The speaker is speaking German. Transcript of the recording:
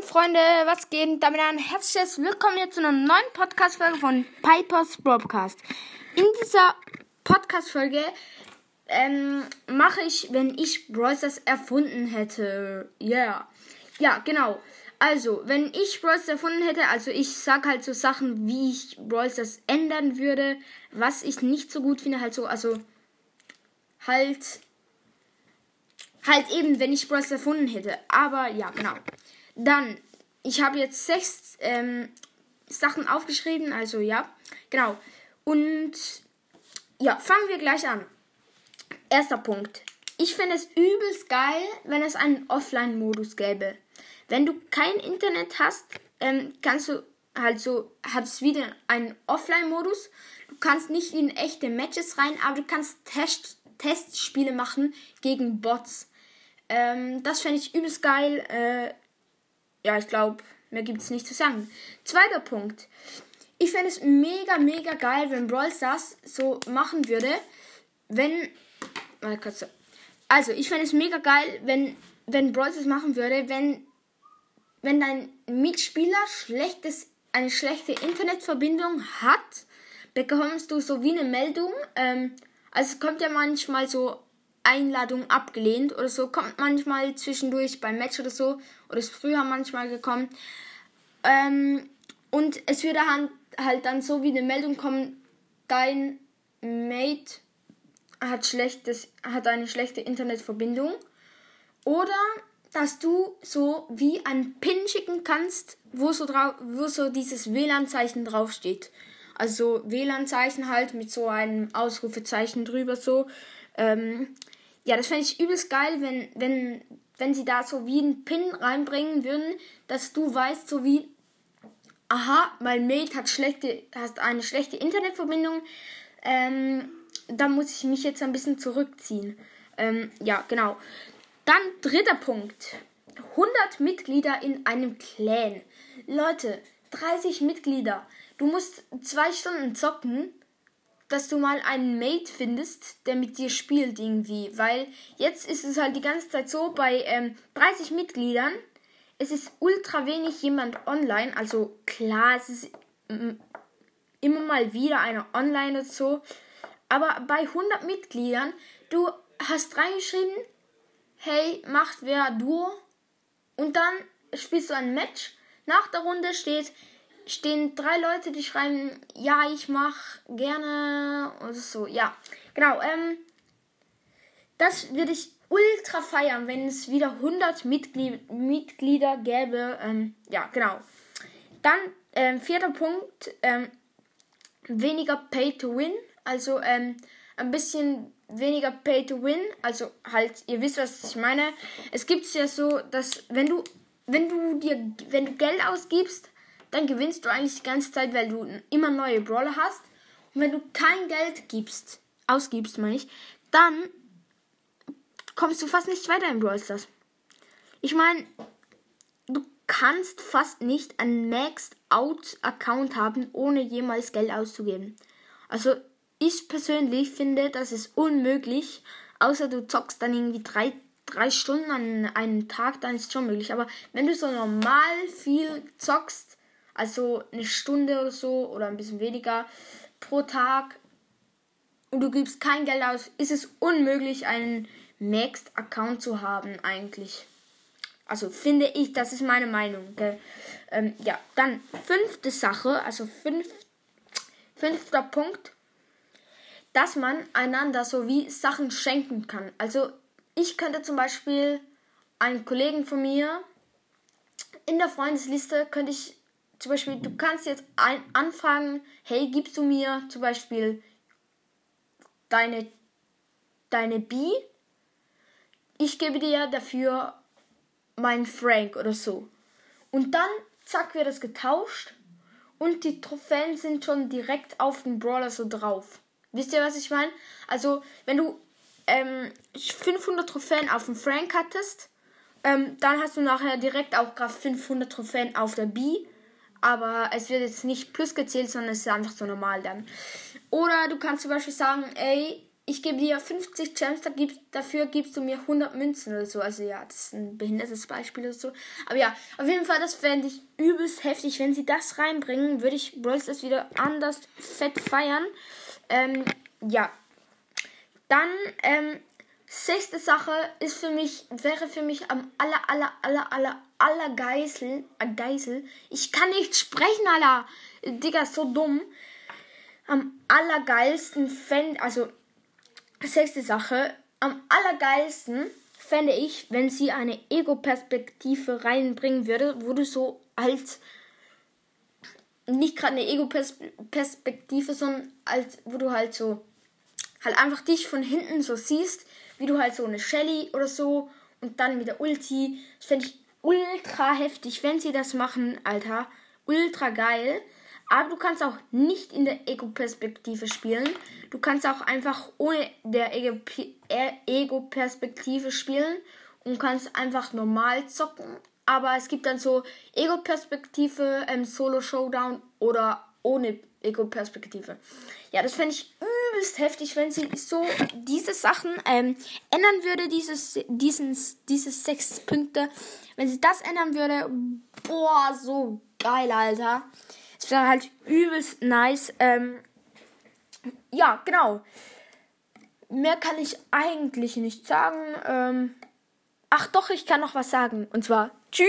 Freunde, was geht? Damit ein herzliches Willkommen hier zu einer neuen Podcast-Folge von Pipers Broadcast. In dieser Podcast-Folge ähm, mache ich, wenn ich Brawl Stars erfunden hätte. Ja, yeah. ja, genau. Also, wenn ich Brawl Stars erfunden hätte, also ich sag halt so Sachen, wie ich Brawl Stars ändern würde, was ich nicht so gut finde, halt so, also halt halt eben, wenn ich Stars erfunden hätte. Aber ja, genau. Dann, ich habe jetzt sechs ähm, Sachen aufgeschrieben, also ja, genau. Und ja, fangen wir gleich an. Erster Punkt. Ich finde es übelst geil, wenn es einen Offline-Modus gäbe. Wenn du kein Internet hast, ähm, kannst du halt so, hat es wieder einen Offline-Modus. Du kannst nicht in echte Matches rein, aber du kannst Test Testspiele machen gegen Bots. Ähm, das fände ich übelst geil. Äh, ja, ich glaube, mehr gibt es nicht zu sagen. Zweiter Punkt. Ich fände es mega, mega geil, wenn Brawl Stars so machen würde, wenn. Also, ich fände es mega geil, wenn, wenn Brawl Stars machen würde, wenn, wenn dein Mitspieler schlechtes, eine schlechte Internetverbindung hat, bekommst du so wie eine Meldung. Ähm, also, es kommt ja manchmal so Einladung abgelehnt oder so. Kommt manchmal zwischendurch beim Match oder so. Oder ist früher manchmal gekommen. Ähm, und es würde halt, dann so wie eine Meldung kommen, dein Mate hat, schlechtes, hat eine schlechte Internetverbindung. Oder dass du so wie ein Pin schicken kannst, wo so, wo so dieses WLAN-Zeichen draufsteht. Also WLAN-Zeichen halt mit so einem Ausrufezeichen drüber so. Ähm, ja, das fände ich übelst geil, wenn, wenn, wenn sie da so wie einen Pin reinbringen würden, dass du weißt, so wie, aha, mein Mate hat schlechte, hat eine schlechte Internetverbindung, ähm, da muss ich mich jetzt ein bisschen zurückziehen. Ähm, ja, genau. Dann dritter Punkt. 100 Mitglieder in einem Clan. Leute, 30 Mitglieder. Du musst zwei Stunden zocken dass du mal einen Mate findest, der mit dir spielt irgendwie. Weil jetzt ist es halt die ganze Zeit so, bei ähm, 30 Mitgliedern, es ist ultra wenig jemand online. Also klar, es ist immer mal wieder einer online und so. Aber bei 100 Mitgliedern, du hast reingeschrieben, hey, macht wer Duo. Und dann spielst du ein Match. Nach der Runde steht, stehen drei Leute, die schreiben, ja, ich mach gerne und so. Ja, genau. Ähm, das würde ich ultra feiern, wenn es wieder 100 Mitglied Mitglieder gäbe. Ähm, ja, genau. Dann ähm, vierter Punkt, ähm, weniger Pay to Win. Also ähm, ein bisschen weniger Pay to Win. Also halt, ihr wisst, was ich meine. Es gibt ja so, dass wenn du, wenn du dir, wenn du Geld ausgibst, dann gewinnst du eigentlich die ganze Zeit, weil du immer neue Brawler hast. Und wenn du kein Geld gibst, ausgibst, meine ich, dann kommst du fast nicht weiter in Brawl Stars. Ich meine, du kannst fast nicht einen Maxed Out Account haben, ohne jemals Geld auszugeben. Also ich persönlich finde, das ist unmöglich, außer du zockst dann irgendwie drei, drei Stunden an einem Tag, dann ist es schon möglich. Aber wenn du so normal viel zockst, also eine Stunde oder so oder ein bisschen weniger pro Tag und du gibst kein Geld aus, ist es unmöglich, einen Maxed-Account zu haben eigentlich. Also finde ich, das ist meine Meinung. Ähm, ja, dann fünfte Sache, also fünf, fünfter Punkt, dass man einander so wie Sachen schenken kann. Also ich könnte zum Beispiel einen Kollegen von mir in der Freundesliste könnte ich zum Beispiel, du kannst jetzt ein, anfragen, hey, gibst du mir zum Beispiel deine, deine B? Ich gebe dir dafür meinen Frank oder so. Und dann, zack, wird das getauscht und die Trophäen sind schon direkt auf den Brawler so drauf. Wisst ihr, was ich meine? Also, wenn du ähm, 500 Trophäen auf dem Frank hattest, ähm, dann hast du nachher direkt auch gerade 500 Trophäen auf der B aber es wird jetzt nicht plus gezählt, sondern es ist einfach so normal dann. Oder du kannst zum Beispiel sagen, ey, ich gebe dir 50 Gems, dafür gibst du mir 100 Münzen oder so. Also ja, das ist ein behindertes Beispiel oder so. Aber ja, auf jeden Fall, das fände ich übelst heftig. Wenn sie das reinbringen, würde ich Brawl Stars wieder anders fett feiern. Ähm, ja. Dann, ähm, sechste Sache ist für mich, wäre für mich am aller, aller, aller, aller, aller Geißel, äh, Geißel. Ich kann nicht sprechen, Alter. Digga, so dumm. Am allergeilsten fände, also, sechste Sache, am allergeilsten fände ich, wenn sie eine Ego-Perspektive reinbringen würde, wo du so als nicht gerade eine Ego-Perspektive, sondern als wo du halt so halt einfach dich von hinten so siehst, wie du halt so eine Shelly oder so und dann mit der Ulti. Das fände ich ultra heftig, wenn sie das machen, Alter. Ultra geil. Aber du kannst auch nicht in der Ego-Perspektive spielen. Du kannst auch einfach ohne der Ego-Perspektive spielen und kannst einfach normal zocken. Aber es gibt dann so Ego-Perspektive, ähm, Solo-Showdown oder ohne Ego-Perspektive. Ja, das fände ich übelst heftig, wenn sie so diese Sachen ähm, ändern würde, dieses, dieses, dieses sechs Punkte. Wenn sie das ändern würde, boah, so geil, Alter. Es wäre halt übelst nice. Ähm, ja, genau. Mehr kann ich eigentlich nicht sagen. Ähm, ach doch, ich kann noch was sagen. Und zwar, tschüss.